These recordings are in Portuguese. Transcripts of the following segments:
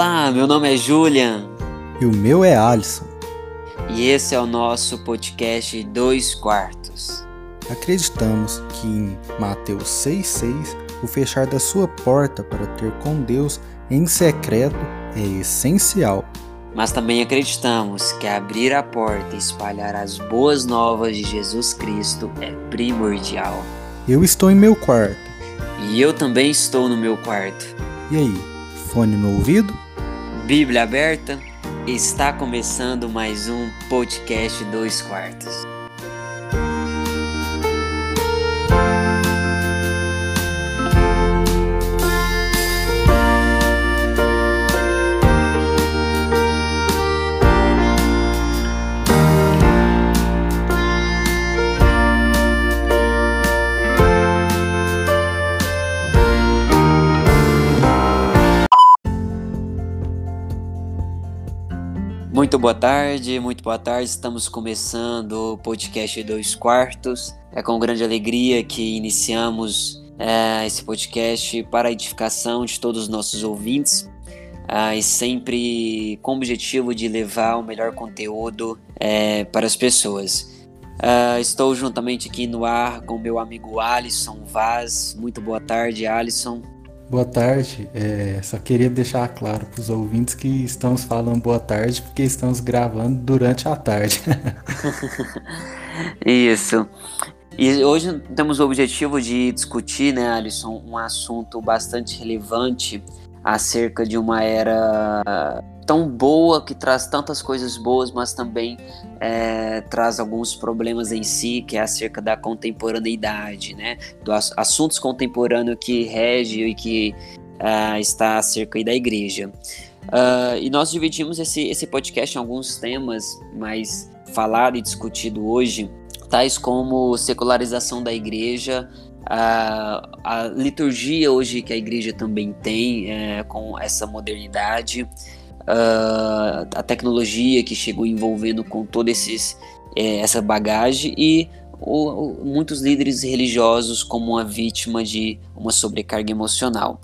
Olá, meu nome é Julian. E o meu é Alisson. E esse é o nosso podcast Dois Quartos. Acreditamos que em Mateus 6,6 o fechar da sua porta para ter com Deus em secreto é essencial. Mas também acreditamos que abrir a porta e espalhar as boas novas de Jesus Cristo é primordial. Eu estou em meu quarto. E eu também estou no meu quarto. E aí, fone no ouvido? Bíblia aberta? Está começando mais um podcast Dois Quartos. Muito boa tarde, muito boa tarde. Estamos começando o podcast Dois Quartos. É com grande alegria que iniciamos é, esse podcast para a edificação de todos os nossos ouvintes é, e sempre com o objetivo de levar o melhor conteúdo é, para as pessoas. É, estou juntamente aqui no ar com meu amigo Alisson Vaz. Muito boa tarde, Alisson. Boa tarde. É, só queria deixar claro para os ouvintes que estamos falando boa tarde porque estamos gravando durante a tarde. Isso. E hoje temos o objetivo de discutir, né, Alisson, um assunto bastante relevante acerca de uma era tão boa, que traz tantas coisas boas, mas também é, traz alguns problemas em si, que é acerca da contemporaneidade, né? Dos assuntos contemporâneos que rege e que uh, está acerca da igreja. Uh, e nós dividimos esse, esse podcast em alguns temas mais falado e discutido hoje, tais como secularização da igreja, a, a liturgia hoje que a igreja também tem é, com essa modernidade, uh, a tecnologia que chegou envolvendo com toda é, essa bagagem e o, o, muitos líderes religiosos como uma vítima de uma sobrecarga emocional.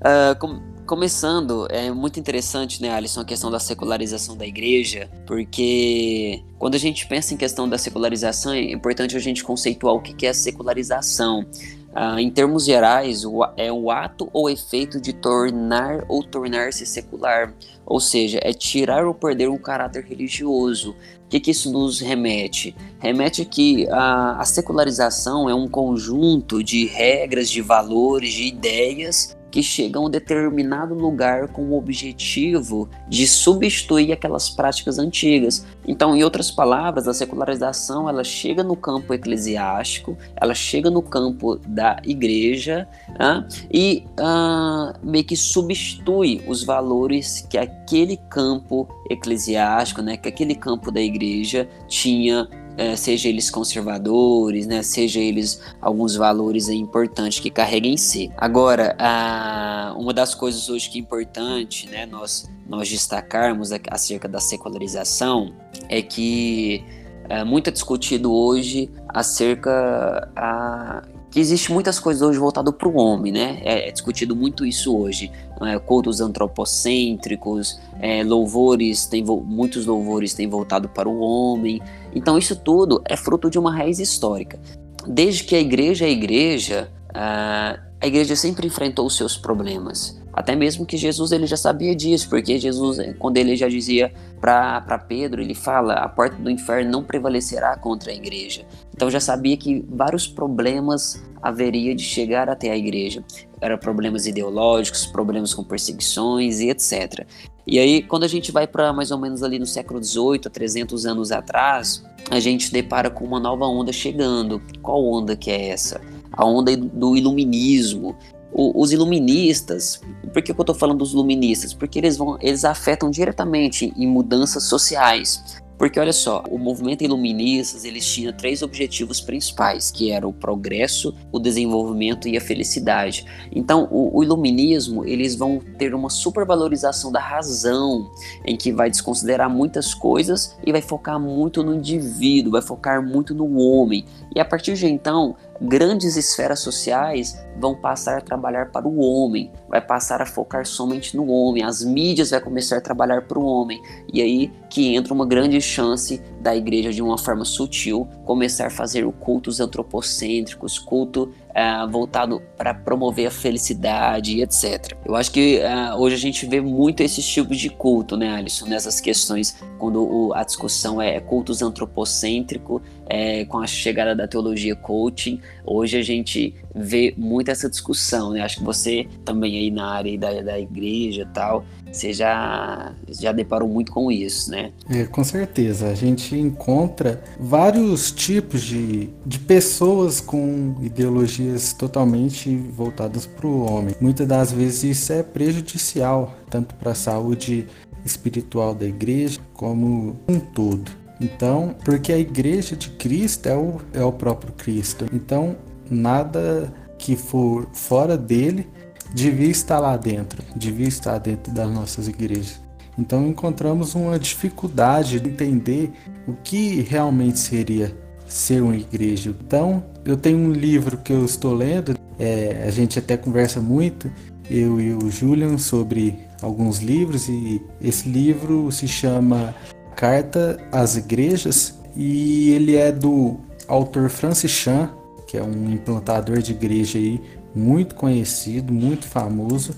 Uh, com, começando, é muito interessante, né, Alisson, a questão da secularização da igreja, porque quando a gente pensa em questão da secularização, é importante a gente conceituar o que é a secularização. Ah, em termos gerais, o, é o ato ou efeito de tornar ou tornar-se secular, ou seja, é tirar ou perder um caráter religioso. O que, que isso nos remete? Remete que a secularização é um conjunto de regras, de valores, de ideias que chegam a um determinado lugar com o objetivo de substituir aquelas práticas antigas. Então, em outras palavras, a secularização ela chega no campo eclesiástico, ela chega no campo da igreja né, e uh, meio que substitui os valores que aquele campo eclesiástico, né, que aquele campo da igreja tinha é, seja eles conservadores, né, seja eles alguns valores importantes que carregam em si. Agora, a, uma das coisas hoje que é importante né, nós, nós destacarmos acerca da secularização é que é muito é discutido hoje acerca a, que existe muitas coisas hoje voltado para o homem, né? É, é, discutido muito isso hoje. É, cultos antropocêntricos, é, louvores, tem muitos louvores têm voltado para o homem. Então isso tudo é fruto de uma raiz histórica. Desde que a igreja é igreja, a, a igreja sempre enfrentou os seus problemas. Até mesmo que Jesus ele já sabia disso, porque Jesus, quando ele já dizia para Pedro, ele fala: a porta do inferno não prevalecerá contra a igreja. Então já sabia que vários problemas haveria de chegar até a igreja. Eram problemas ideológicos, problemas com perseguições e etc. E aí, quando a gente vai para mais ou menos ali no século XVIII, 300 anos atrás, a gente depara com uma nova onda chegando. Qual onda que é essa? A onda do iluminismo, o, os iluministas, por que, que eu estou falando dos iluministas? Porque eles, vão, eles afetam diretamente em mudanças sociais. Porque olha só, o movimento iluministas eles tinham três objetivos principais, que era o progresso, o desenvolvimento e a felicidade. Então, o, o iluminismo eles vão ter uma supervalorização da razão, em que vai desconsiderar muitas coisas e vai focar muito no indivíduo, vai focar muito no homem. E a partir de então, grandes esferas sociais vão passar a trabalhar para o homem, vai passar a focar somente no homem, as mídias vai começar a trabalhar para o homem, e aí que entra uma grande chance da igreja de uma forma sutil começar a fazer cultos antropocêntricos, culto uh, voltado para promover a felicidade etc. Eu acho que uh, hoje a gente vê muito esses tipos de culto, né, Alisson, nessas questões, quando o, a discussão é cultos antropocêntrico, é, com a chegada da teologia coaching, hoje a gente vê muito essa discussão, né? Acho que você também aí na área da, da igreja e tal, você já, já deparou muito com isso, né? É, com certeza. A gente encontra vários tipos de, de pessoas com ideologias totalmente voltadas para o homem. Muitas das vezes isso é prejudicial, tanto para a saúde espiritual da igreja como um todo. Então, porque a igreja de Cristo é o, é o próprio Cristo. Então, nada que for fora dele devia estar lá dentro, devia estar dentro das nossas igrejas. Então encontramos uma dificuldade de entender o que realmente seria ser uma igreja. Então eu tenho um livro que eu estou lendo, é, a gente até conversa muito, eu e o Julian, sobre alguns livros, e esse livro se chama Carta às Igrejas e ele é do autor Francis Chan, que é um implantador de igreja aí muito conhecido, muito famoso,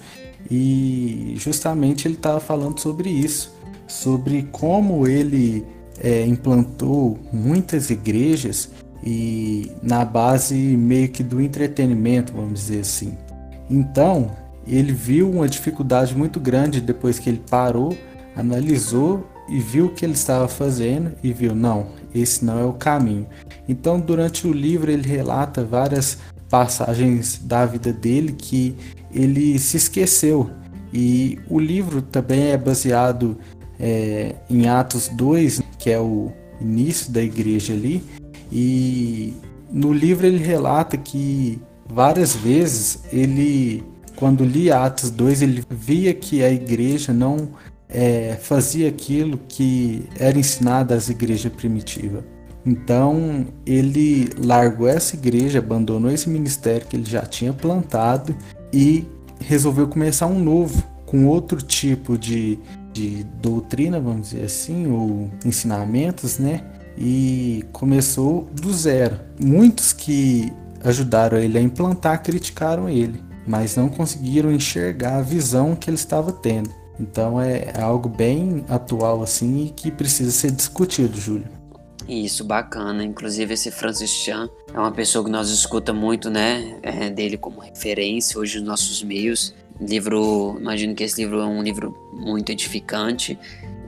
e justamente ele estava falando sobre isso, sobre como ele é, implantou muitas igrejas e na base meio que do entretenimento, vamos dizer assim. Então, ele viu uma dificuldade muito grande depois que ele parou, analisou e viu o que ele estava fazendo e viu, não, esse não é o caminho. Então, durante o livro, ele relata várias passagens da vida dele que ele se esqueceu. E o livro também é baseado é, em Atos 2, que é o início da igreja ali. E no livro ele relata que várias vezes ele, quando lia Atos 2, ele via que a igreja não é, fazia aquilo que era ensinado às igrejas primitivas. Então ele largou essa igreja, abandonou esse ministério que ele já tinha plantado e resolveu começar um novo, com outro tipo de, de doutrina, vamos dizer assim, ou ensinamentos, né? E começou do zero. Muitos que ajudaram ele a implantar criticaram ele, mas não conseguiram enxergar a visão que ele estava tendo. Então é algo bem atual assim e que precisa ser discutido, Júlio. Isso, bacana. Inclusive, esse Francis Chan é uma pessoa que nós escuta muito, né? É, dele como referência hoje nos nossos meios. Livro, imagino que esse livro é um livro muito edificante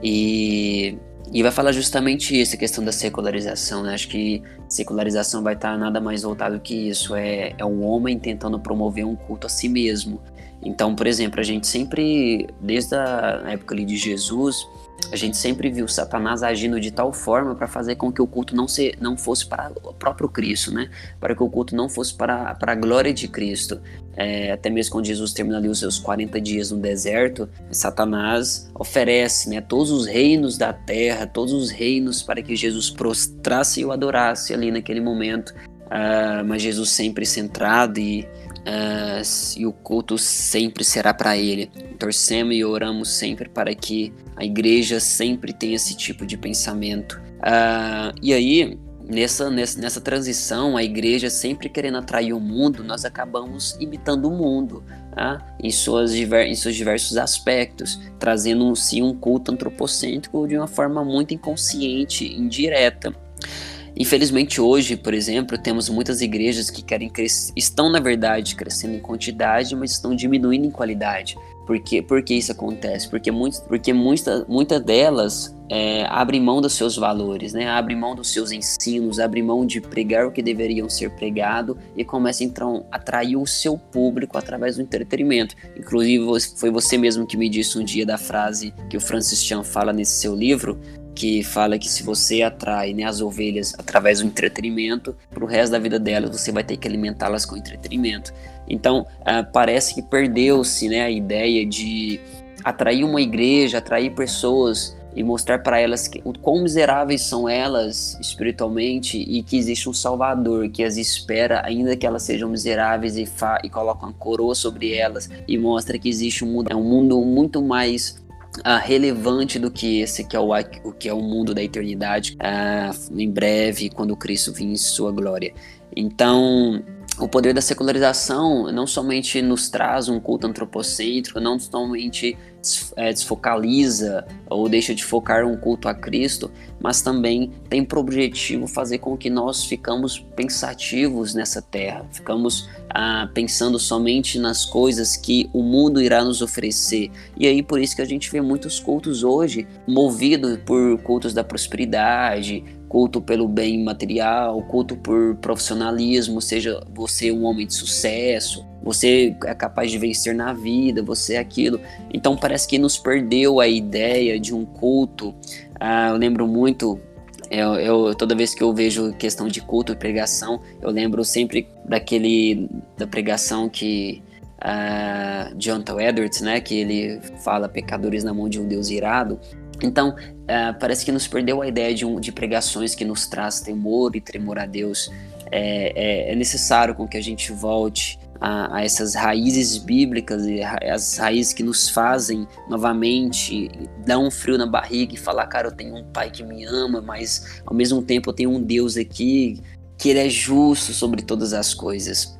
e, e vai falar justamente isso, a questão da secularização, né? Acho que secularização vai estar nada mais voltado que isso. É, é um homem tentando promover um culto a si mesmo. Então, por exemplo, a gente sempre, desde a época ali de Jesus, a gente sempre viu Satanás agindo de tal forma para fazer com que o culto não, se, não fosse para o próprio Cristo, né? Para que o culto não fosse para, para a glória de Cristo. É, até mesmo quando Jesus termina ali os seus 40 dias no deserto, Satanás oferece né, todos os reinos da terra, todos os reinos para que Jesus prostrasse e o adorasse ali naquele momento. Uh, mas Jesus sempre centrado e Uh, e o culto sempre será para Ele. Torcemos e oramos sempre para que a igreja sempre tenha esse tipo de pensamento. Uh, e aí, nessa, nessa, nessa transição, a igreja sempre querendo atrair o mundo, nós acabamos imitando o mundo. Tá? Em, suas diver, em seus diversos aspectos, trazendo sim um culto antropocêntrico de uma forma muito inconsciente, indireta. Infelizmente hoje, por exemplo, temos muitas igrejas que querem crescer, estão na verdade crescendo em quantidade, mas estão diminuindo em qualidade. Por, quê? Por que isso acontece? Porque, muito, porque muitas muita delas é, abrem mão dos seus valores, né? abrem mão dos seus ensinos, abrem mão de pregar o que deveriam ser pregado e começam então a atrair o seu público através do entretenimento. Inclusive, foi você mesmo que me disse um dia da frase que o Francis Chan fala nesse seu livro, que fala que se você atrai né, as ovelhas através do entretenimento, para o resto da vida delas você vai ter que alimentá-las com entretenimento. Então uh, parece que perdeu-se né, a ideia de atrair uma igreja, atrair pessoas e mostrar para elas que, o quão miseráveis são elas espiritualmente e que existe um Salvador que as espera, ainda que elas sejam miseráveis e, fa e coloca uma coroa sobre elas e mostra que existe um mundo, é um mundo muito mais Uh, relevante do que esse, que é o, o que é o mundo da eternidade, uh, em breve, quando Cristo vir em sua glória. Então, o poder da secularização não somente nos traz um culto antropocêntrico, não somente é, desfocaliza ou deixa de focar um culto a Cristo, mas também tem por objetivo fazer com que nós ficamos pensativos nessa terra, ficamos ah, pensando somente nas coisas que o mundo irá nos oferecer. E aí por isso que a gente vê muitos cultos hoje movidos por cultos da prosperidade, culto pelo bem material, culto por profissionalismo, seja você um homem de sucesso, você é capaz de vencer na vida, você é aquilo. Então parece que nos perdeu a ideia de um culto. Ah, eu lembro muito eu, eu, toda vez que eu vejo questão de culto e pregação, eu lembro sempre daquele da pregação que uh, Jonathan Edwards, né, que ele fala pecadores na mão de um Deus irado. Então, uh, parece que nos perdeu a ideia de, um, de pregações que nos traz temor e tremor a Deus. É, é, é necessário com que a gente volte a, a, essas raízes bíblicas e as raízes que nos fazem novamente dar um frio na barriga e falar, cara, eu tenho um pai que me ama, mas ao mesmo tempo eu tenho um Deus aqui que ele é justo sobre todas as coisas.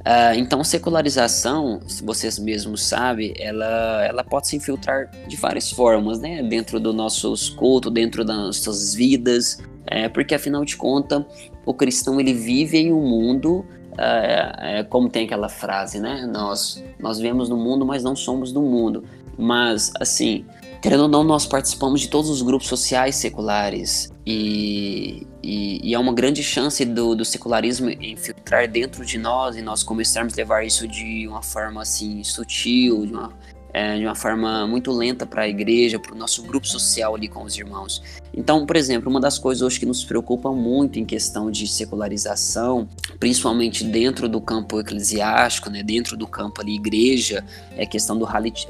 Uh, então, secularização, se vocês mesmos sabem, ela, ela pode se infiltrar de várias formas, né? Dentro do nosso culto, dentro das nossas vidas, é, porque afinal de contas, o cristão ele vive em um mundo, é, é, como tem aquela frase, né? Nós, nós vivemos no mundo, mas não somos do mundo. Mas, assim, Querendo ou não, nós participamos de todos os grupos sociais seculares e, e, e é uma grande chance do, do, secularismo infiltrar dentro de nós e nós começarmos a levar isso de uma forma assim sutil, de uma é, de uma forma muito lenta para a igreja, para o nosso grupo social ali com os irmãos. Então, por exemplo, uma das coisas hoje que nos preocupa muito em questão de secularização, principalmente dentro do campo eclesiástico, né, dentro do campo ali igreja, é a questão do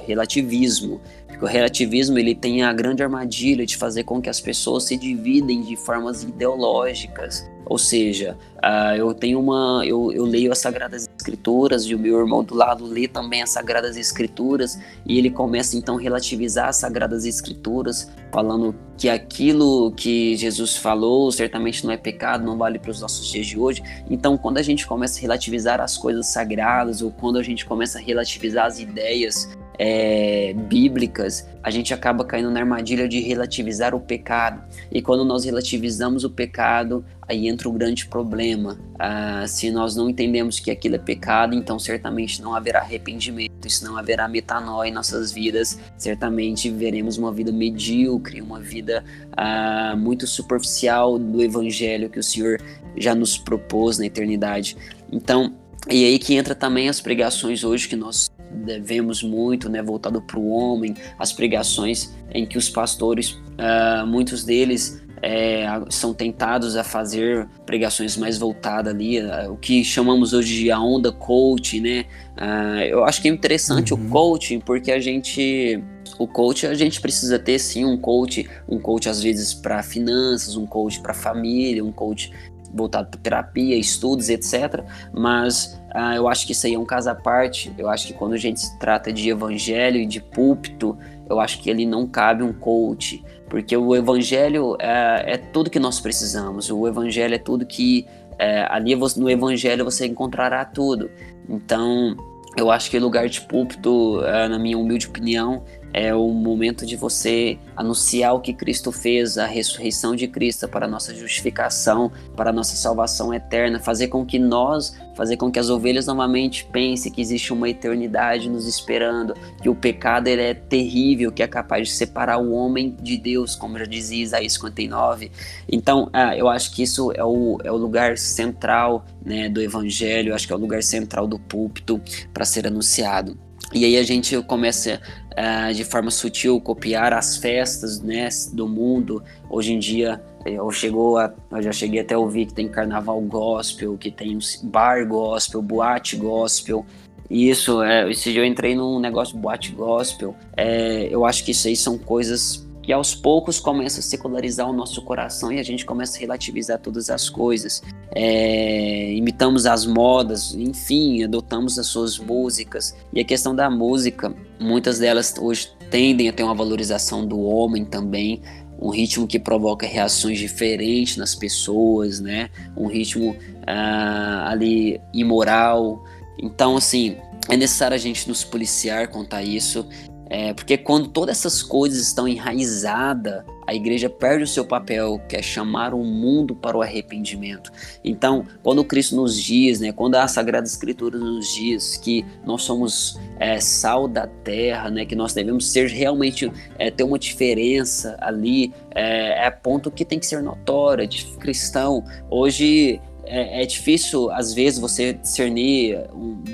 relativismo. Porque o relativismo ele tem a grande armadilha de fazer com que as pessoas se dividem de formas ideológicas. Ou seja, uh, eu tenho uma, eu, eu leio as Sagradas Escrituras e o meu irmão do lado lê também as Sagradas Escrituras e ele começa então a relativizar as Sagradas Escrituras, falando que aquilo que Jesus falou certamente não é pecado, não vale para os nossos dias de hoje. Então, quando a gente começa a relativizar as coisas sagradas ou quando a gente começa a relativizar as ideias é, bíblicas, a gente acaba caindo na armadilha de relativizar o pecado. E quando nós relativizamos o pecado, aí entra o grande problema. Ah, se nós não entendemos que aquilo é pecado, então certamente não haverá arrependimento, se não haverá metanoia em nossas vidas, certamente veremos uma vida medíocre, uma vida ah, muito superficial do evangelho que o Senhor já nos propôs na eternidade. Então, e aí que entra também as pregações hoje que nós devemos muito, né, voltado para o homem, as pregações em que os pastores, uh, muitos deles é, são tentados a fazer pregações mais voltadas ali, o que chamamos hoje de a onda coach, né? Uh, eu acho que é interessante uhum. o coaching porque a gente o coach a gente precisa ter sim um coach, um coach às vezes para finanças, um coach para família, um coach voltado para terapia, estudos, etc. Mas ah, eu acho que isso aí é um caso à parte. Eu acho que quando a gente se trata de evangelho e de púlpito, eu acho que ali não cabe um coach, porque o evangelho é, é tudo que nós precisamos. O evangelho é tudo que é, ali no evangelho você encontrará tudo. Então eu acho que lugar de púlpito, é, na minha humilde opinião, é o momento de você anunciar o que Cristo fez, a ressurreição de Cristo para a nossa justificação, para a nossa salvação eterna, fazer com que nós, fazer com que as ovelhas novamente pensem que existe uma eternidade nos esperando, que o pecado ele é terrível, que é capaz de separar o homem de Deus, como já dizia Isaías 59. Então, ah, eu acho que isso é o, é o lugar central né, do evangelho, eu acho que é o lugar central do púlpito para ser anunciado. E aí a gente começa uh, de forma sutil copiar as festas né, do mundo. Hoje em dia eu, chegou a, eu já cheguei até a ouvir que tem carnaval gospel, que tem bar gospel, boate gospel. E isso, é, esse dia eu entrei num negócio de boate gospel. É, eu acho que isso aí são coisas que aos poucos começa a secularizar o nosso coração e a gente começa a relativizar todas as coisas. É, imitamos as modas, enfim, adotamos as suas músicas. E a questão da música, muitas delas hoje tendem a ter uma valorização do homem também, um ritmo que provoca reações diferentes nas pessoas, né? Um ritmo ah, ali imoral. Então, assim, é necessário a gente nos policiar a isso é, porque quando todas essas coisas estão enraizadas, a igreja perde o seu papel, que é chamar o mundo para o arrependimento. Então, quando Cristo nos diz, né, quando a Sagrada Escritura nos diz que nós somos é, sal da terra, né, que nós devemos ser realmente, é, ter uma diferença ali, é, é ponto que tem que ser notório, de cristão. Hoje é, é, difícil, às vezes, você discernir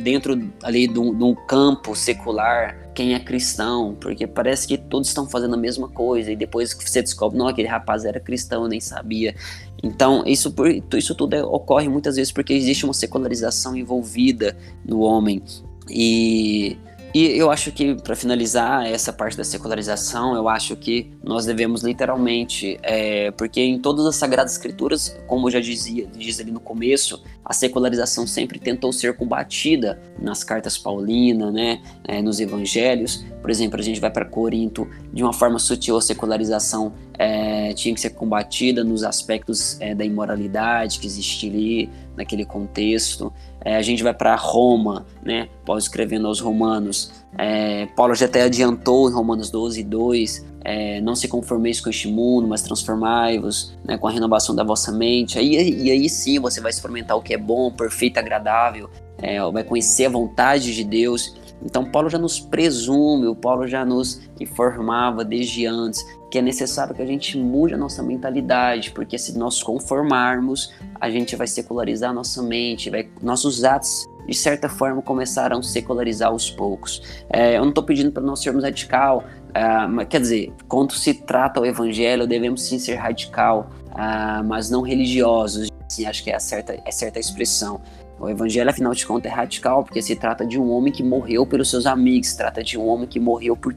dentro ali de um, campo secular quem é cristão, porque parece que todos estão fazendo a mesma coisa e depois você descobre, não, aquele rapaz era cristão, eu nem sabia. Então, isso, isso tudo é, ocorre muitas vezes porque existe uma secularização envolvida no homem. E e eu acho que, para finalizar essa parte da secularização, eu acho que nós devemos literalmente, é, porque em todas as Sagradas Escrituras, como eu já dizia, diz ali no começo, a secularização sempre tentou ser combatida nas cartas paulinas, né, é, nos evangelhos. Por exemplo, a gente vai para Corinto, de uma forma sutil, a secularização é, tinha que ser combatida nos aspectos é, da imoralidade que existia ali, naquele contexto. É, a gente vai para Roma, né? Paulo escrevendo aos Romanos. É, Paulo já até adiantou em Romanos 12, 2. É, não se conformeis com este mundo, mas transformai-vos né, com a renovação da vossa mente. Aí, e aí sim você vai experimentar o que é bom, perfeito, agradável, é, vai conhecer a vontade de Deus. Então Paulo já nos presume, o Paulo já nos informava desde antes que é necessário que a gente mude a nossa mentalidade, porque se nós conformarmos, a gente vai secularizar a nossa mente, vai, nossos atos de certa forma começaram a secularizar aos poucos. É, eu não estou pedindo para nós sermos radical, uh, mas, quer dizer, quando se trata o evangelho, devemos sim ser radical, uh, mas não religiosos. Assim, acho que é certa, é certa expressão. O evangelho, afinal de contas, é radical, porque se trata de um homem que morreu pelos seus amigos, se trata de um homem que morreu por,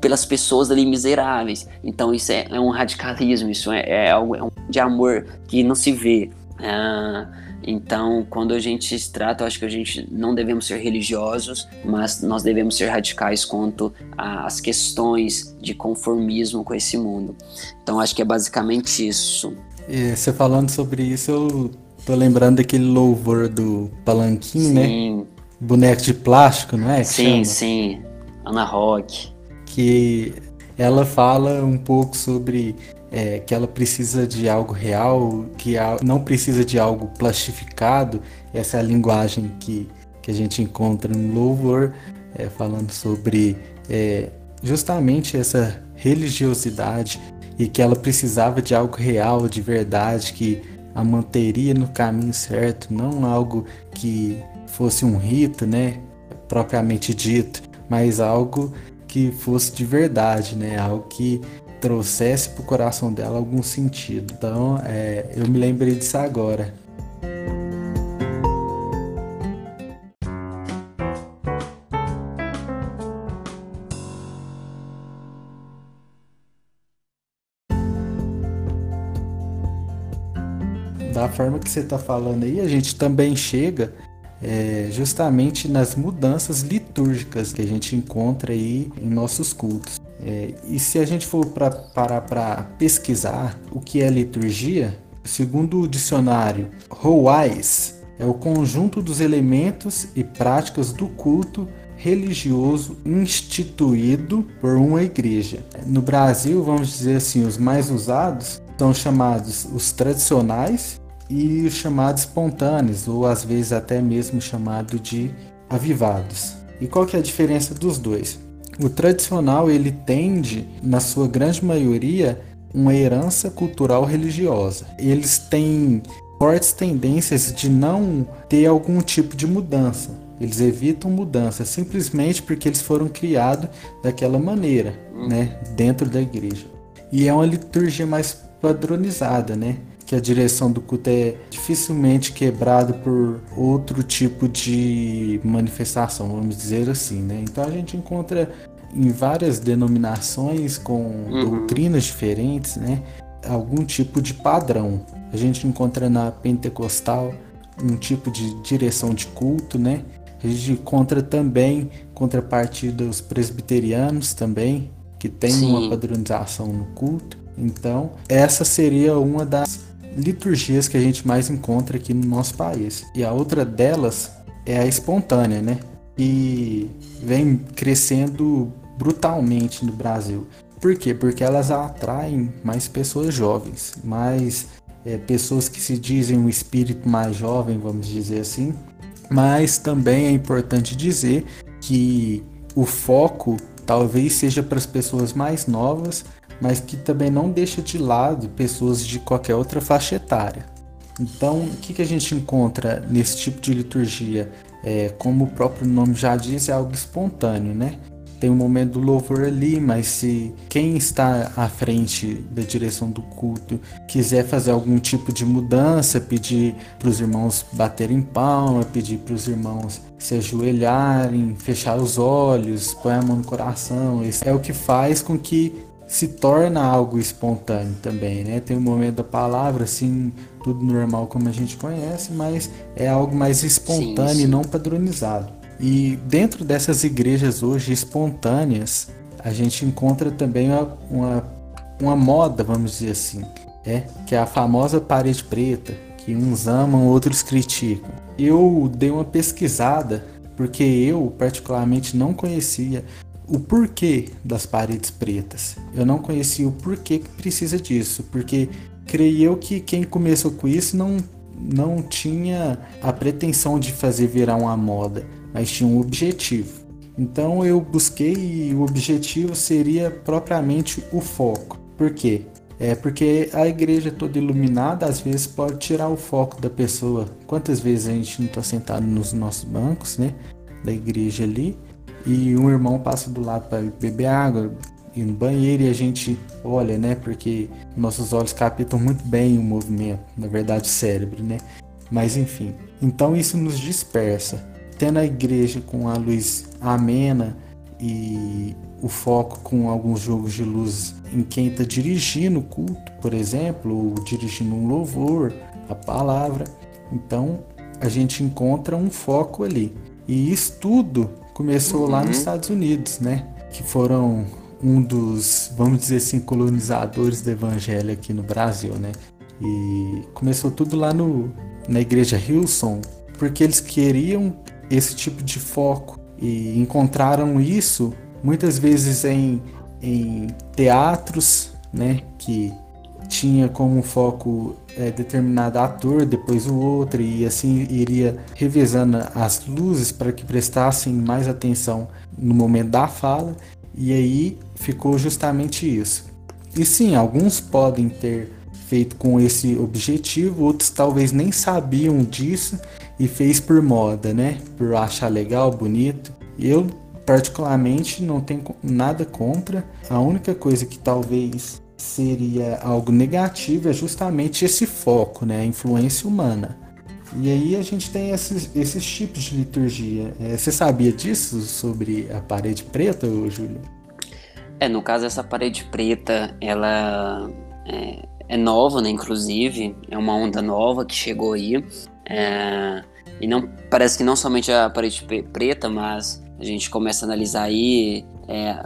pelas pessoas ali miseráveis. Então isso é, é um radicalismo, isso é, é, algo, é um de amor que não se vê. Ah, então, quando a gente se trata, eu acho que a gente não devemos ser religiosos, mas nós devemos ser radicais quanto às questões de conformismo com esse mundo. Então, acho que é basicamente isso. E você falando sobre isso, eu Tô lembrando daquele louvor do Palanquim, né? sim. né? Boneco de plástico, não é? sim, chama? sim. Ana Rock. Que ela fala um pouco sobre é, que ela precisa de algo real, que não precisa de algo plastificado. Essa é a linguagem que, que a gente encontra no louvor, é, falando sobre é, justamente essa religiosidade e que ela precisava de algo real, de verdade, que a manteria no caminho certo, não algo que fosse um rito, né, propriamente dito, mas algo que fosse de verdade, né, algo que trouxesse para o coração dela algum sentido. Então, é, eu me lembrei disso agora. Forma que você está falando aí, a gente também chega é, justamente nas mudanças litúrgicas que a gente encontra aí em nossos cultos. É, e se a gente for pra, parar para pesquisar o que é liturgia, segundo o dicionário Rowais, é o conjunto dos elementos e práticas do culto religioso instituído por uma igreja. No Brasil, vamos dizer assim, os mais usados são chamados os tradicionais e os chamados espontâneos, ou às vezes até mesmo chamado de avivados. E qual que é a diferença dos dois? O tradicional ele tende, na sua grande maioria, uma herança cultural religiosa. Eles têm fortes tendências de não ter algum tipo de mudança. Eles evitam mudança simplesmente porque eles foram criados daquela maneira, né, dentro da igreja. E é uma liturgia mais padronizada, né? Que a direção do culto é dificilmente quebrada por outro tipo de manifestação, vamos dizer assim, né? Então a gente encontra em várias denominações com uhum. doutrinas diferentes, né? Algum tipo de padrão. A gente encontra na pentecostal um tipo de direção de culto, né? A gente encontra também contrapartida dos presbiterianos também, que tem Sim. uma padronização no culto. Então, essa seria uma das liturgias que a gente mais encontra aqui no nosso país. E a outra delas é a espontânea, né? E vem crescendo brutalmente no Brasil. Por quê? Porque elas atraem mais pessoas jovens, mais é, pessoas que se dizem um espírito mais jovem, vamos dizer assim. Mas também é importante dizer que o foco talvez seja para as pessoas mais novas, mas que também não deixa de lado pessoas de qualquer outra faixa etária. Então, o que, que a gente encontra nesse tipo de liturgia? É, como o próprio nome já diz, é algo espontâneo, né? Tem um momento do louvor ali, mas se quem está à frente da direção do culto quiser fazer algum tipo de mudança, pedir para os irmãos baterem palma, pedir para os irmãos se ajoelharem, fechar os olhos, pôr a mão no coração, isso é o que faz com que se torna algo espontâneo também, né? Tem o um momento da palavra, assim, tudo normal como a gente conhece, mas é algo mais espontâneo sim, sim. e não padronizado. E dentro dessas igrejas hoje espontâneas, a gente encontra também uma, uma, uma moda, vamos dizer assim, é, que é a famosa parede preta, que uns amam, outros criticam. Eu dei uma pesquisada porque eu particularmente não conhecia o porquê das paredes pretas. Eu não conhecia o porquê que precisa disso, porque creio eu que quem começou com isso não, não tinha a pretensão de fazer virar uma moda, mas tinha um objetivo. Então eu busquei e o objetivo seria propriamente o foco. Por quê? É porque a igreja toda iluminada às vezes pode tirar o foco da pessoa. Quantas vezes a gente não está sentado nos nossos bancos, né? Da igreja ali e um irmão passa do lado para beber água, ir no banheiro e a gente olha, né? Porque nossos olhos captam muito bem o movimento, na verdade o cérebro, né? Mas enfim, então isso nos dispersa. Tendo a igreja com a luz amena e o foco com alguns jogos de luz em quem está dirigindo o culto, por exemplo, ou dirigindo um louvor, a palavra, então a gente encontra um foco ali. E isso tudo começou uhum. lá nos uhum. Estados Unidos, né? Que foram um dos, vamos dizer assim, colonizadores do evangelho aqui no Brasil, né? E começou tudo lá no, na igreja Hillsong, porque eles queriam esse tipo de foco e encontraram isso muitas vezes em, em teatros, né? Que tinha como foco é, determinado ator, depois o outro, e assim iria revezando as luzes para que prestassem mais atenção no momento da fala, e aí ficou justamente isso. E sim, alguns podem ter feito com esse objetivo, outros talvez nem sabiam disso e fez por moda, né? Por achar legal, bonito. Eu particularmente não tenho nada contra. A única coisa que talvez seria algo negativo é justamente esse foco, né? A influência humana. E aí a gente tem esses, esses tipos de liturgia. É, você sabia disso sobre a parede preta, Júlio? É, no caso essa parede preta, ela é, é, nova, né? Inclusive, é uma onda nova que chegou aí. É, e não parece que não somente a parede preta, mas a gente começa a analisar aí é,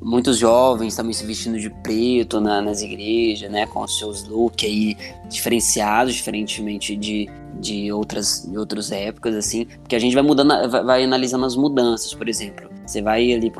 muitos jovens também se vestindo de preto na, nas igrejas, né, com os seus looks aí diferenciados, diferentemente de, de outras de outras épocas, assim, porque a gente vai mudando, vai, vai analisando as mudanças, por exemplo, você vai ali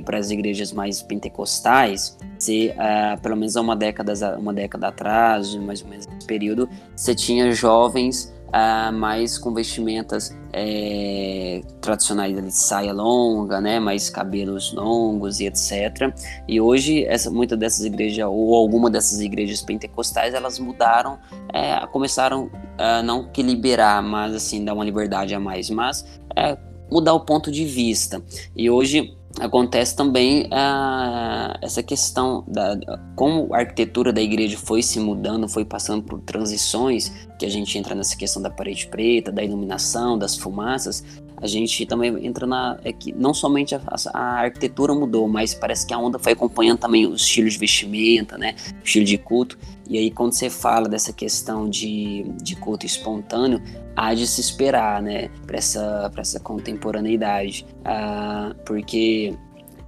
para as igrejas mais pentecostais, você, uh, pelo menos há uma década, uma década atrás, mais ou menos esse período, você tinha jovens uh, mais com vestimentas é, tradicionais de saia longa, né, mais cabelos longos e etc. E hoje essa, muitas dessas igrejas ou alguma dessas igrejas pentecostais elas mudaram, é, começaram a não que liberar, mas assim dar uma liberdade a mais, mas é, mudar o ponto de vista. E hoje acontece também uh, essa questão da como a arquitetura da igreja foi se mudando, foi passando por transições, que a gente entra nessa questão da parede preta, da iluminação, das fumaças. A gente também entra na. É que não somente a, a, arquitetura mudou, mas parece que a onda foi acompanhando também os estilos de vestimenta, né? O estilo de culto. E aí, quando você fala dessa questão de, de culto espontâneo, há de se esperar, né? Para essa, essa contemporaneidade. Ah, porque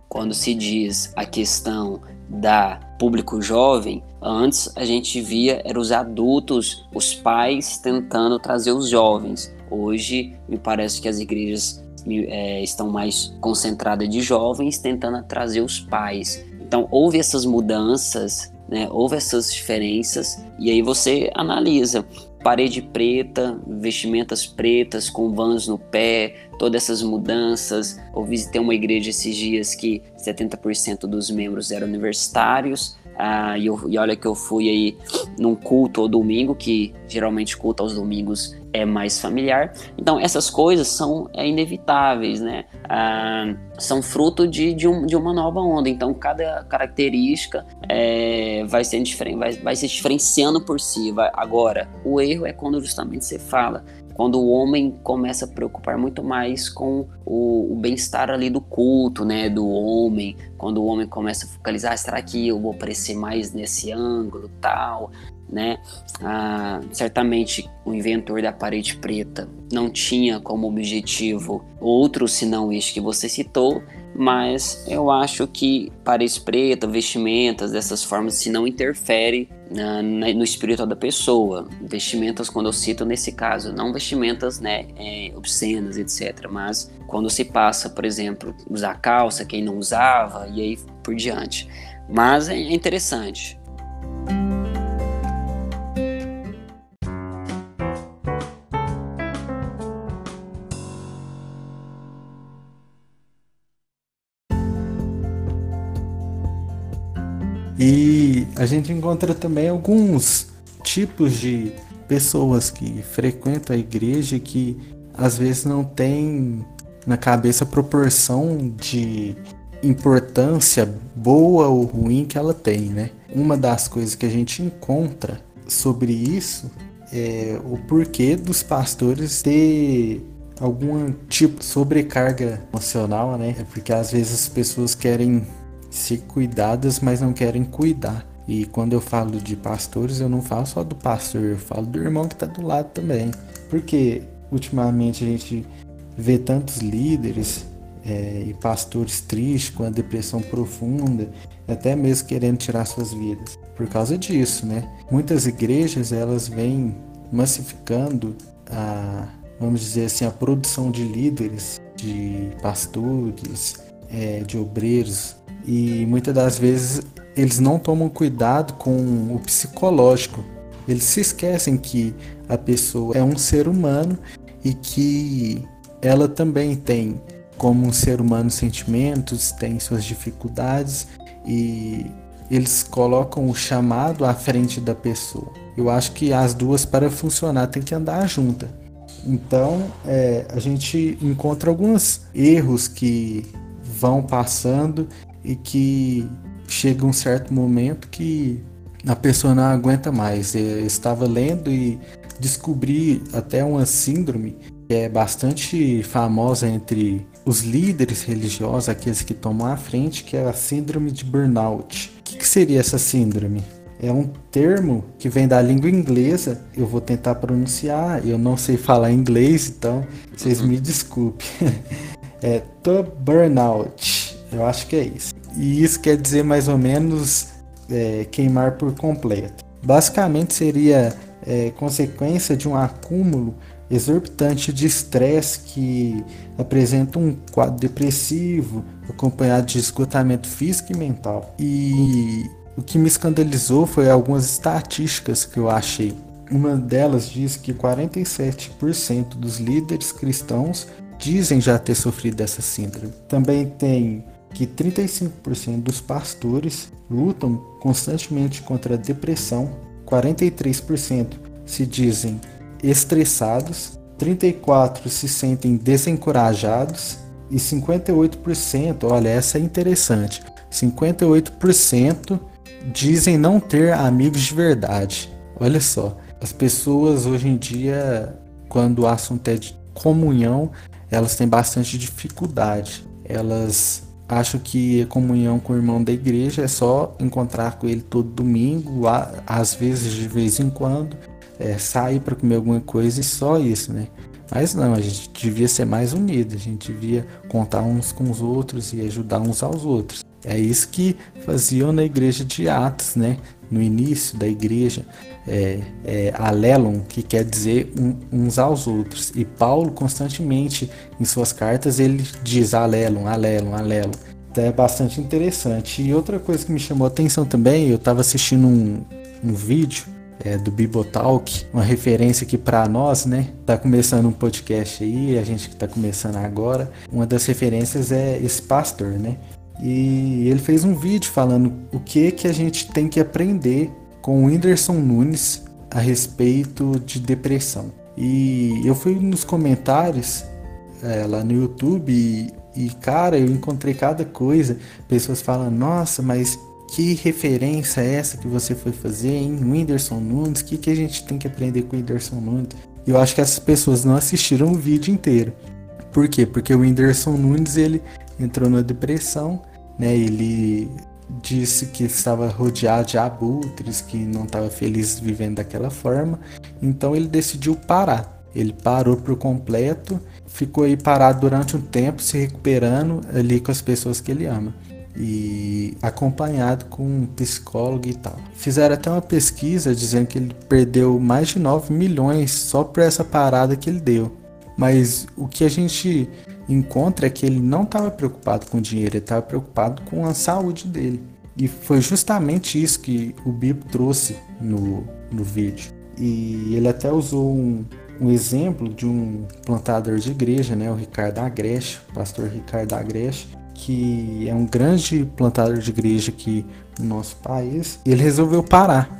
quando se diz a questão da público jovem, antes a gente via eram os adultos, os pais tentando trazer os jovens. Hoje me parece que as igrejas é, estão mais concentradas de jovens tentando trazer os pais. Então houve essas mudanças, né? houve essas diferenças e aí você analisa parede preta, vestimentas pretas com vãs no pé, todas essas mudanças. Eu visitei uma igreja esses dias que 70% dos membros eram universitários. Ah, e, eu, e, olha que eu fui aí num culto ao domingo, que geralmente culto aos domingos é mais familiar. Então essas coisas são é, inevitáveis, né? Ah, são fruto de, de, um, de, uma nova onda. Então cada característica é, vai, ser diferente, vai, vai se diferenciando por si. Vai, agora, o erro é quando justamente você fala quando o homem começa a preocupar muito mais com o, o bem-estar ali do culto, né, do homem, quando o homem começa a focalizar, ah, será que eu vou aparecer mais nesse ângulo, tal, né? Ah, certamente o inventor da parede preta não tinha como objetivo outro senão este que você citou, mas eu acho que parede preta, vestimentas dessas formas, se não interfere na, na, no espírito da pessoa. Vestimentas, quando eu cito nesse caso, não vestimentas né, é, obscenas, etc. Mas quando se passa, por exemplo, usar calça, quem não usava, e aí por diante. Mas é interessante. E a gente encontra também alguns tipos de pessoas que frequentam a igreja que às vezes não tem na cabeça a proporção de importância boa ou ruim que ela tem, né? Uma das coisas que a gente encontra sobre isso é o porquê dos pastores ter algum tipo de sobrecarga emocional, né? É porque às vezes as pessoas querem ser cuidadas, mas não querem cuidar. E quando eu falo de pastores, eu não falo só do pastor, eu falo do irmão que está do lado também. Porque ultimamente a gente vê tantos líderes é, e pastores tristes com a depressão profunda, até mesmo querendo tirar suas vidas. Por causa disso, né? Muitas igrejas elas vêm massificando a, vamos dizer assim, a produção de líderes, de pastores, é, de obreiros e muitas das vezes eles não tomam cuidado com o psicológico. Eles se esquecem que a pessoa é um ser humano e que ela também tem, como um ser humano, sentimentos, tem suas dificuldades e eles colocam o chamado à frente da pessoa. Eu acho que as duas, para funcionar, tem que andar juntas. Então, é, a gente encontra alguns erros que vão passando e que chega um certo momento que a pessoa não aguenta mais. Eu estava lendo e descobri até uma síndrome que é bastante famosa entre os líderes religiosos, aqueles que tomam a frente, que é a síndrome de burnout. O que, que seria essa síndrome? É um termo que vem da língua inglesa. Eu vou tentar pronunciar. Eu não sei falar inglês, então vocês me desculpem. É to burnout eu acho que é isso. E isso quer dizer mais ou menos é, queimar por completo. Basicamente seria é, consequência de um acúmulo exorbitante de estresse que apresenta um quadro depressivo acompanhado de esgotamento físico e mental. E o que me escandalizou foi algumas estatísticas que eu achei. Uma delas diz que 47% dos líderes cristãos dizem já ter sofrido dessa síndrome. Também tem que 35% dos pastores lutam constantemente contra a depressão, 43% se dizem estressados, 34% se sentem desencorajados e 58%, olha, essa é interessante, 58% dizem não ter amigos de verdade. Olha só, as pessoas hoje em dia, quando o assunto é de comunhão, elas têm bastante dificuldade. Elas acham que a comunhão com o irmão da igreja é só encontrar com ele todo domingo, às vezes de vez em quando, é, sair para comer alguma coisa e só isso, né? Mas não, a gente devia ser mais unido, a gente devia contar uns com os outros e ajudar uns aos outros. É isso que faziam na igreja de Atos, né? No início da igreja, é, é, alelon, que quer dizer um, uns aos outros. E Paulo, constantemente, em suas cartas, ele diz alelon, alelon, alelon. Então é bastante interessante. E outra coisa que me chamou a atenção também, eu estava assistindo um, um vídeo é, do Bibotalk, uma referência aqui para nós, né? Tá começando um podcast aí, a gente que tá começando agora. Uma das referências é esse pastor, né? E ele fez um vídeo falando o que que a gente tem que aprender com o Whindersson Nunes a respeito de depressão. E eu fui nos comentários é, lá no YouTube e, e, cara, eu encontrei cada coisa. Pessoas falando, nossa, mas que referência é essa que você foi fazer em Whindersson Nunes? O que, que a gente tem que aprender com o Whindersson Nunes? Eu acho que essas pessoas não assistiram o vídeo inteiro. Por quê? Porque o Whindersson Nunes ele entrou na depressão, né? Ele disse que estava rodeado de abutres, que não estava feliz vivendo daquela forma. Então ele decidiu parar. Ele parou por completo, ficou aí parado durante um tempo, se recuperando ali com as pessoas que ele ama e acompanhado com um psicólogo e tal. Fizeram até uma pesquisa dizendo que ele perdeu mais de 9 milhões só por essa parada que ele deu. Mas o que a gente encontra é que ele não estava preocupado com dinheiro, ele estava preocupado com a saúde dele. E foi justamente isso que o Bibo trouxe no, no vídeo. E ele até usou um, um exemplo de um plantador de igreja, né, o Ricardo Agreste, o pastor Ricardo Agreste, que é um grande plantador de igreja aqui no nosso país, ele resolveu parar.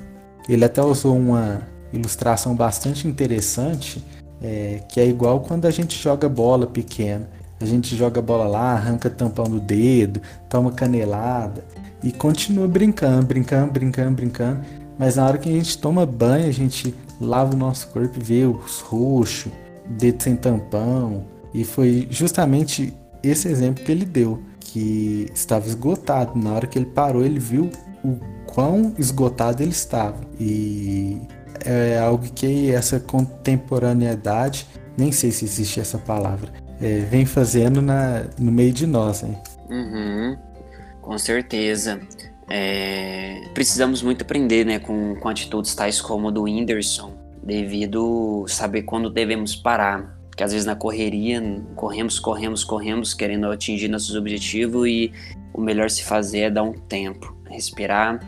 Ele até usou uma ilustração bastante interessante, é, que é igual quando a gente joga bola pequena. A gente joga bola lá, arranca tampão do dedo, toma canelada e continua brincando, brincando, brincando, brincando. Mas na hora que a gente toma banho, a gente lava o nosso corpo e vê os roxos, dedo sem tampão. E foi justamente esse exemplo que ele deu que estava esgotado. Na hora que ele parou, ele viu o quão esgotado ele estava. E é algo que essa contemporaneidade, nem sei se existe essa palavra, é, vem fazendo na, no meio de nós. Hein? Uhum, com certeza. É, precisamos muito aprender né, com, com atitudes tais como a do Whindersson, devido saber quando devemos parar que às vezes na correria corremos, corremos, corremos, querendo atingir nossos objetivos e o melhor se fazer é dar um tempo, respirar.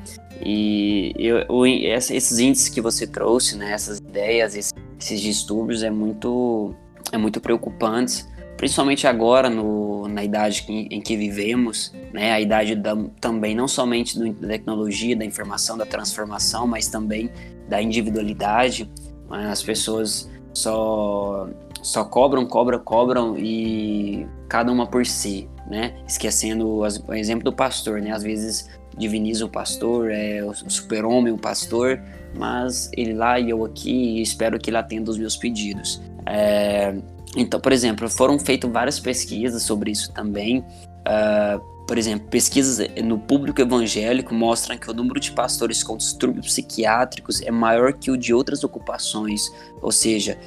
E eu, eu, esses índices que você trouxe, né, essas ideias, esses, esses distúrbios é muito, é muito preocupantes, principalmente agora no, na idade em, em que vivemos, né, a idade da, também não somente da tecnologia, da informação, da transformação, mas também da individualidade. As pessoas só só cobram, cobram, cobram e cada uma por si, né? Esquecendo as, o exemplo do pastor, né? Às vezes diviniza o pastor, é o super-homem, o pastor, mas ele lá e eu aqui e espero que ele atenda os meus pedidos. É, então, por exemplo, foram feitas várias pesquisas sobre isso também. Uh, por exemplo, pesquisas no público evangélico mostram que o número de pastores com distúrbios psiquiátricos é maior que o de outras ocupações, ou seja,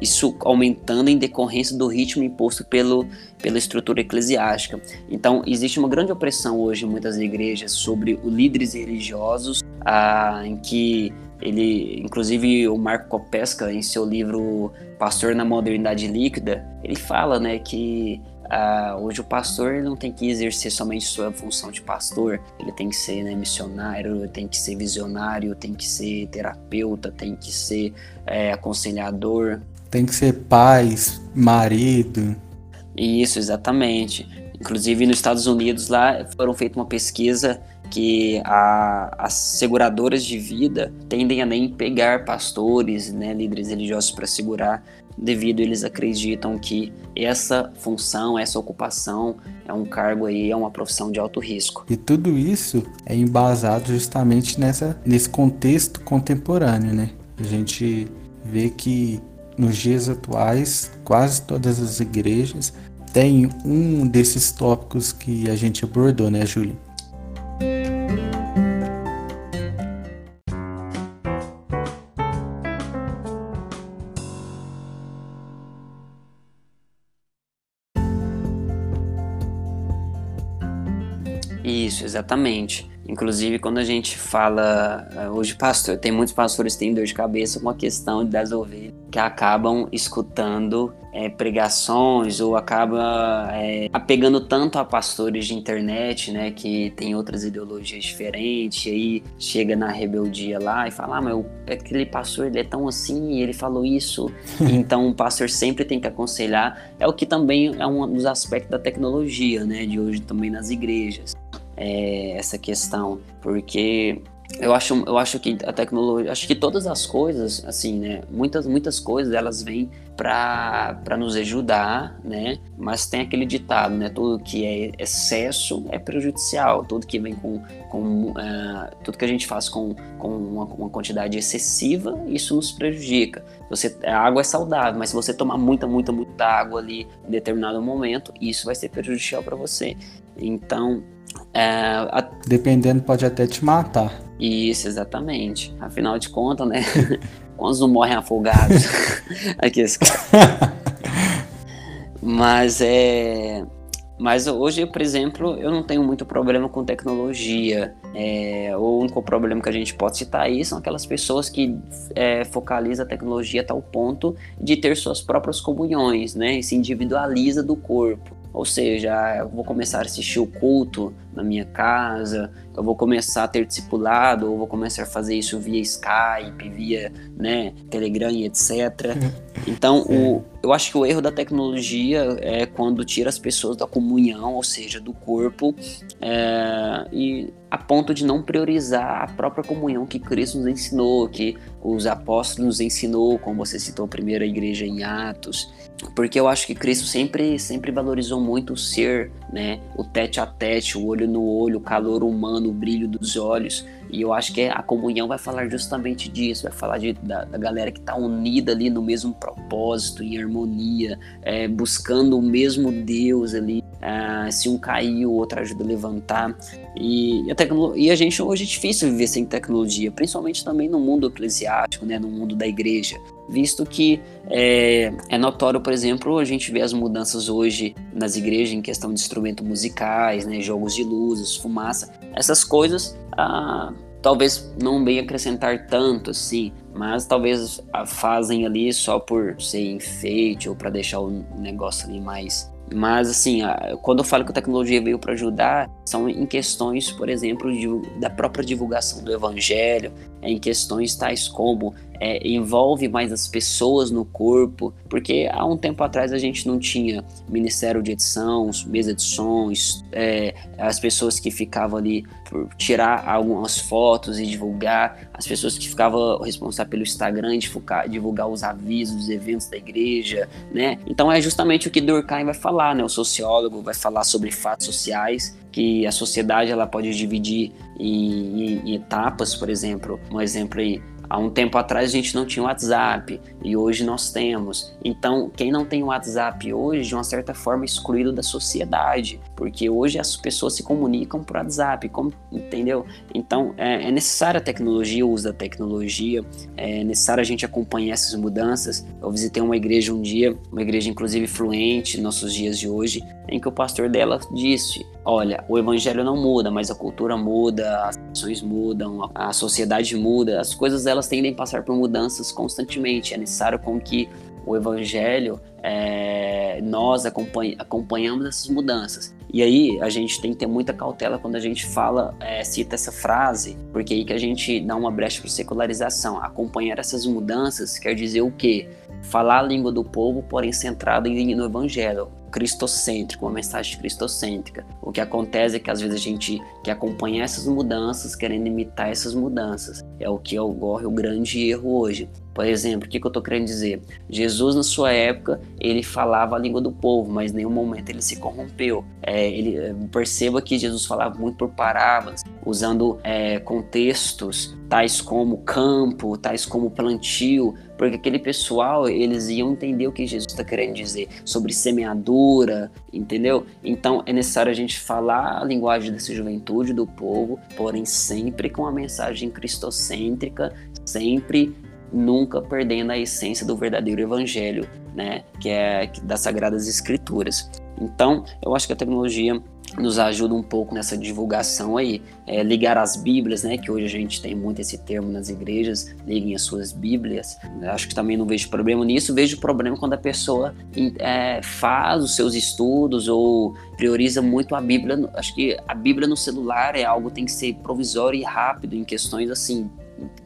isso aumentando em decorrência do ritmo imposto pelo, pela estrutura eclesiástica. Então, existe uma grande opressão hoje em muitas igrejas sobre os líderes religiosos, ah, em que ele, inclusive o Marco Copesca, em seu livro Pastor na Modernidade Líquida, ele fala né, que Uh, hoje o pastor não tem que exercer somente sua função de pastor, ele tem que ser né, missionário, tem que ser visionário, tem que ser terapeuta, tem que ser é, aconselhador. Tem que ser pai, marido. Isso, exatamente. Inclusive nos Estados Unidos lá foram feita uma pesquisa que a, as seguradoras de vida tendem a nem pegar pastores, né, líderes religiosos para segurar devido eles acreditam que essa função, essa ocupação é um cargo aí, é uma profissão de alto risco. E tudo isso é embasado justamente nessa, nesse contexto contemporâneo, né? A gente vê que nos dias atuais, quase todas as igrejas têm um desses tópicos que a gente abordou, né, Júlia? Exatamente. Inclusive, quando a gente fala eh, hoje, pastor, tem muitos pastores que têm dor de cabeça com a questão das ovelhas que acabam escutando é, pregações ou acaba é, apegando tanto a pastores de internet, né, que tem outras ideologias diferentes, e aí chega na rebeldia lá e fala, ah, mas aquele pastor ele é tão assim e ele falou isso, então o pastor sempre tem que aconselhar. É o que também é um dos aspectos da tecnologia, né, de hoje também nas igrejas é, essa questão, porque eu acho, eu acho que a tecnologia, acho que todas as coisas, assim, né, muitas, muitas coisas elas vêm para nos ajudar, né, mas tem aquele ditado, né, tudo que é excesso é prejudicial, tudo que vem com, com uh, tudo que a gente faz com, com uma, uma, quantidade excessiva, isso nos prejudica. Você, a água é saudável, mas se você tomar muita, muita, muita água ali em determinado momento, isso vai ser prejudicial para você. Então, é, a... Dependendo, pode até te matar. Isso, exatamente. Afinal de contas, né? Quantos não morrem afogados? Aqui, Mas é. Mas hoje, por exemplo, eu não tenho muito problema com tecnologia. É, o único problema que a gente pode citar aí são aquelas pessoas que é, focalizam a tecnologia a tal ponto de ter suas próprias comunhões, né? E se individualiza do corpo. Ou seja, eu vou começar a assistir o culto na minha casa, eu vou começar a ter discipulado, ou vou começar a fazer isso via Skype, via né, Telegram e etc. Então, o, eu acho que o erro da tecnologia é quando tira as pessoas da comunhão, ou seja, do corpo, é, e a ponto de não priorizar a própria comunhão que Cristo nos ensinou, que os apóstolos nos ensinou, como você citou a primeira igreja em Atos, porque eu acho que Cristo sempre, sempre valorizou muito o ser, né, o tete a tete, o olho no olho, o calor humano, o brilho dos olhos, e eu acho que a comunhão vai falar justamente disso, vai falar de, da, da, galera que está unida ali no mesmo propósito, em harmonia, é, buscando o mesmo Deus ali. É, se um cair, o outro ajuda a levantar. E a, e a gente hoje é difícil viver sem tecnologia, principalmente também no mundo eclesiástico, né, no mundo da igreja visto que é, é, notório, por exemplo, a gente vê as mudanças hoje nas igrejas em questão de instrumentos musicais, né, jogos de luzes, fumaça, essas coisas ah, talvez não bem acrescentar tanto assim, mas talvez fazem ali só por ser enfeite ou para deixar o negócio ali mais mas, assim, quando eu falo que a tecnologia veio para ajudar, são em questões, por exemplo, de, da própria divulgação do evangelho, em questões tais como é, envolve mais as pessoas no corpo, porque há um tempo atrás a gente não tinha ministério de edição, mesa de sons, é, as pessoas que ficavam ali por tirar algumas fotos e divulgar, as pessoas que ficavam responsáveis pelo Instagram divulgar, divulgar os avisos dos eventos da igreja, né? Então é justamente o que Durkheim vai falar, né? O sociólogo vai falar sobre fatos sociais que a sociedade ela pode dividir em, em, em etapas, por exemplo, um exemplo aí, Há um tempo atrás a gente não tinha WhatsApp e hoje nós temos. Então, quem não tem WhatsApp hoje, de uma certa forma, é excluído da sociedade, porque hoje as pessoas se comunicam por WhatsApp, como, entendeu? Então, é, é necessária a tecnologia, o uso da tecnologia, é necessário a gente acompanhar essas mudanças. Eu visitei uma igreja um dia, uma igreja inclusive fluente nos nossos dias de hoje, em que o pastor dela disse: Olha, o evangelho não muda, mas a cultura muda, as ações mudam, a sociedade muda, as coisas elas tendem a passar por mudanças constantemente. É necessário com que o evangelho é, nós acompanha, acompanhamos essas mudanças. E aí a gente tem que ter muita cautela quando a gente fala, é, cita essa frase, porque aí que a gente dá uma brecha para secularização. Acompanhar essas mudanças quer dizer o quê? Falar a língua do povo, porém centrado no evangelho cristocêntrico, uma mensagem cristocêntrica. O que acontece é que às vezes a gente quer acompanhar essas mudanças, querendo imitar essas mudanças. É o que ocorre o grande erro hoje. Por exemplo, o que, eu estou querendo dizer? Jesus, na sua época, ele falava a língua do povo, mas em nenhum momento ele se corrompeu. É, ele é, Perceba que Jesus falava muito por parábolas, usando é, contextos tais como campo, tais como plantio, porque aquele pessoal, eles iam entender o que Jesus está querendo dizer sobre semeadura, entendeu? Então é necessário a gente falar a linguagem dessa juventude, do povo, porém sempre com a mensagem cristocêntrica, sempre nunca perdendo a essência do verdadeiro evangelho, né, que é das sagradas escrituras. Então, eu acho que a tecnologia nos ajuda um pouco nessa divulgação aí, é, ligar as Bíblias, né, que hoje a gente tem muito esse termo nas igrejas, liguem as suas Bíblias. Acho que também não vejo problema nisso, vejo problema quando a pessoa é, faz os seus estudos ou prioriza muito a Bíblia. Acho que a Bíblia no celular é algo que tem que ser provisório e rápido em questões assim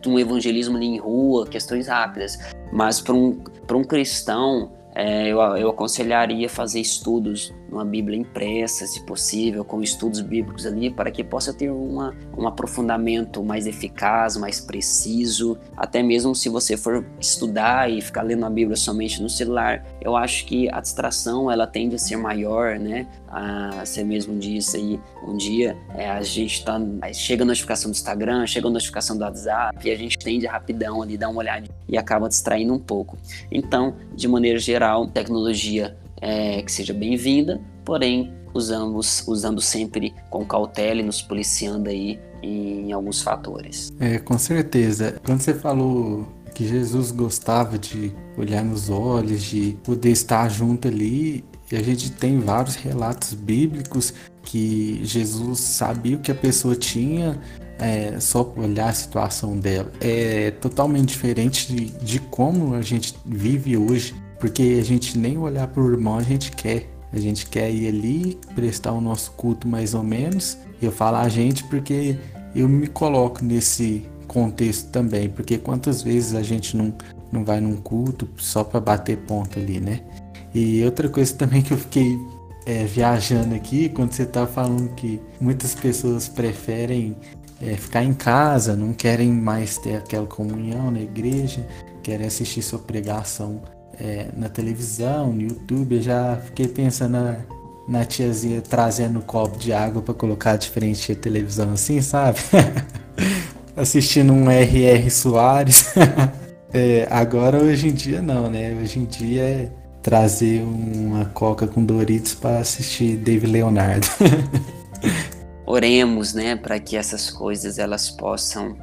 de um evangelismo ali em rua, questões rápidas. Mas para um, um cristão é, eu, eu aconselharia fazer estudos numa Bíblia impressa, se possível, com estudos bíblicos ali, para que possa ter uma, um aprofundamento mais eficaz, mais preciso. Até mesmo se você for estudar e ficar lendo a Bíblia somente no celular, eu acho que a distração ela tende a ser maior, né? Ah, você mesmo disse aí um dia, é, a gente tá. Chega a notificação do Instagram, chega a notificação do WhatsApp, e a gente tende a rapidão ali, dar uma olhada e acaba distraindo um pouco. Então, de maneira geral, tecnologia é, que seja bem-vinda, porém usamos, usando sempre com cautela e nos policiando aí em, alguns fatores. É, com certeza. Quando você falou que Jesus gostava de olhar nos olhos, de poder estar junto ali, e a gente tem vários relatos bíblicos que Jesus sabia o que a pessoa tinha é, só olhar a situação dela. É totalmente diferente de, de como a gente vive hoje, porque a gente nem olhar para o irmão a gente quer. A gente quer ir ali, prestar o nosso culto mais ou menos. Eu falo a gente porque eu me coloco nesse contexto também, porque quantas vezes a gente não, não vai num culto só para bater ponto ali, né? E outra coisa também que eu fiquei é, viajando aqui, quando você tá falando que muitas pessoas preferem é, ficar em casa, não querem mais ter aquela comunhão na igreja, querem assistir sua pregação é, na televisão, no YouTube. Eu já fiquei pensando na, na tiazinha trazendo um copo de água para colocar de frente à televisão assim, sabe? Assistindo um R.R. Soares. é, agora, hoje em dia, não, né? Hoje em dia é trazer uma coca com Doritos para assistir Dave Leonardo. Oremos, né, para que essas coisas elas possam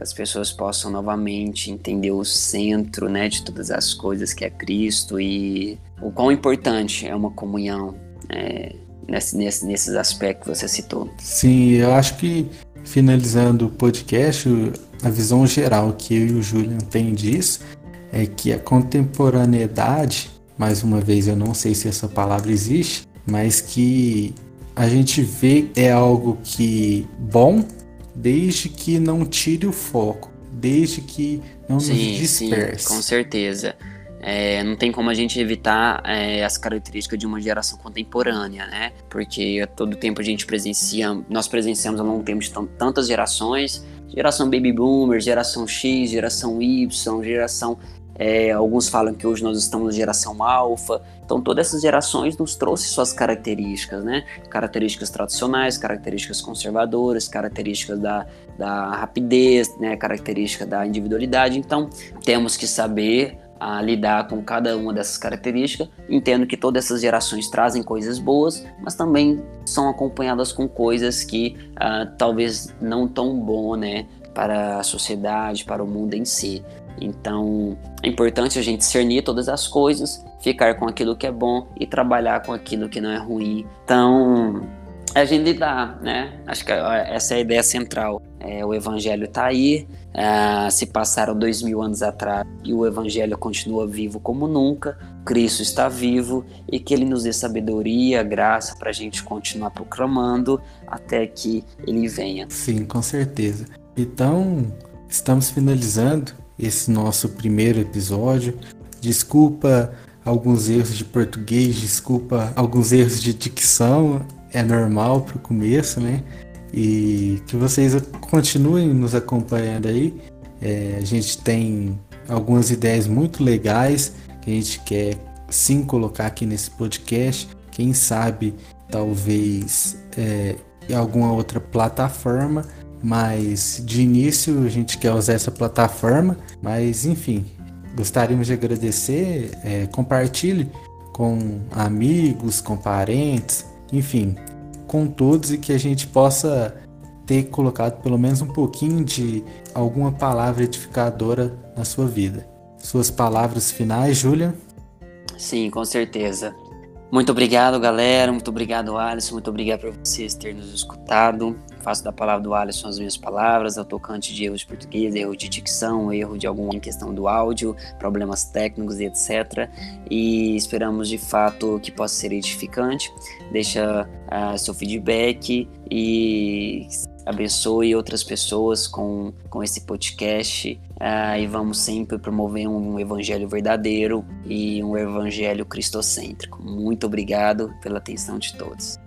as pessoas possam novamente entender o centro, né, de todas as coisas que é Cristo e o quão importante é uma comunhão é, nesse, nesse, nesses aspectos que você citou. Sim, eu acho que finalizando o podcast, a visão geral que eu e o Julian tem disso é que a contemporaneidade mais uma vez eu não sei se essa palavra existe, mas que a gente vê é algo que bom desde que não tire o foco, desde que não sim, nos disperse. Sim, com certeza. É, não tem como a gente evitar é, as características de uma geração contemporânea, né? Porque a todo tempo a gente presencia, nós presenciamos ao longo do tempo de tantas gerações, geração baby boomer, geração X, geração Y, geração é, alguns falam que hoje nós estamos na geração alfa. Então, todas essas gerações nos trouxe suas características, né? Características tradicionais, características conservadoras, características da, da rapidez, né? Característica da individualidade. Então, temos que saber a ah, lidar com cada uma dessas características. Entendo que todas essas gerações trazem coisas boas, mas também são acompanhadas com coisas que uh, talvez não tão bom, né, para a sociedade, para o mundo em si. Então, é importante a gente discernir todas as coisas, ficar com aquilo que é bom e trabalhar com aquilo que não é ruim. Então, a gente lidar, né? Acho que essa é a ideia central. É, o evangelho está aí, é, se passaram dois mil anos atrás e o evangelho continua vivo como nunca. Cristo está vivo e que ele nos dê sabedoria, graça para a gente continuar proclamando até que ele venha. Sim, com certeza. Então, estamos finalizando esse nosso primeiro episódio. Desculpa alguns erros de português, desculpa alguns erros de dicção, é normal para o começo, né? E que vocês continuem nos acompanhando aí. É, a gente tem algumas ideias muito legais que a gente quer sim colocar aqui nesse podcast. Quem sabe, talvez é, alguma outra plataforma, mas de início a gente quer usar essa plataforma. Mas enfim, gostaríamos de agradecer. É, compartilhe com amigos, com parentes, enfim, com todos e que a gente possa ter colocado pelo menos um pouquinho de alguma palavra edificadora na sua vida. Suas palavras finais, Júlia? Sim, com certeza. Muito obrigado, galera. Muito obrigado, Alisson. Muito obrigado por vocês terem nos escutado. Faço da palavra do Alisson as minhas palavras, ao tocante de erros de português, erro de dicção, erro de alguma questão do áudio, problemas técnicos e etc. E esperamos de fato que possa ser edificante. Deixa uh, seu feedback e abençoe outras pessoas com, com esse podcast uh, e vamos sempre promover um, um evangelho verdadeiro e um evangelho cristocêntrico. Muito obrigado pela atenção de todos.